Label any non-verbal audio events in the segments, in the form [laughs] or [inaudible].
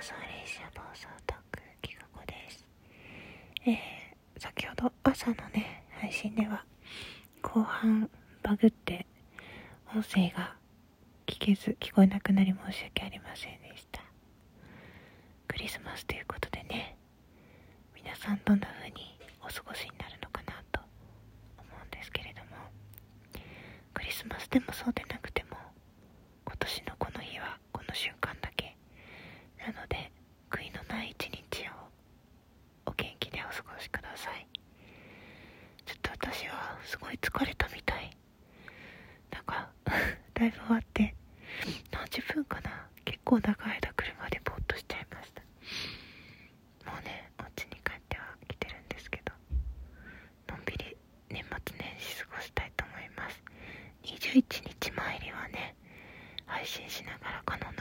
ソアレイシア暴走タック企画です。えー、先ほど朝のね配信では後半バグって音声が聞けず聞こえなくなり申し訳ありませんでした。クリスマスということでね皆さんどんな風にお過ごしになるのかなと思うんですけれどもクリスマスでもそうでなくても今年のこの日はこの瞬間だけなので悔いのない一日をお元気でお過ごしくださいちょっと私はすごい疲れたみたい。なんか [laughs] だいぶ終わって何十分かな。結構長い間車でぼーっとしちゃいました。もうねお家に帰っては来てるんですけどのんびり年末年始過ごしたいと思います。21日参りはね配信しながらカノン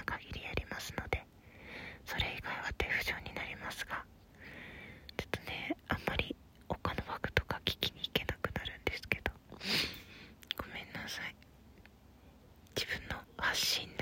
死ん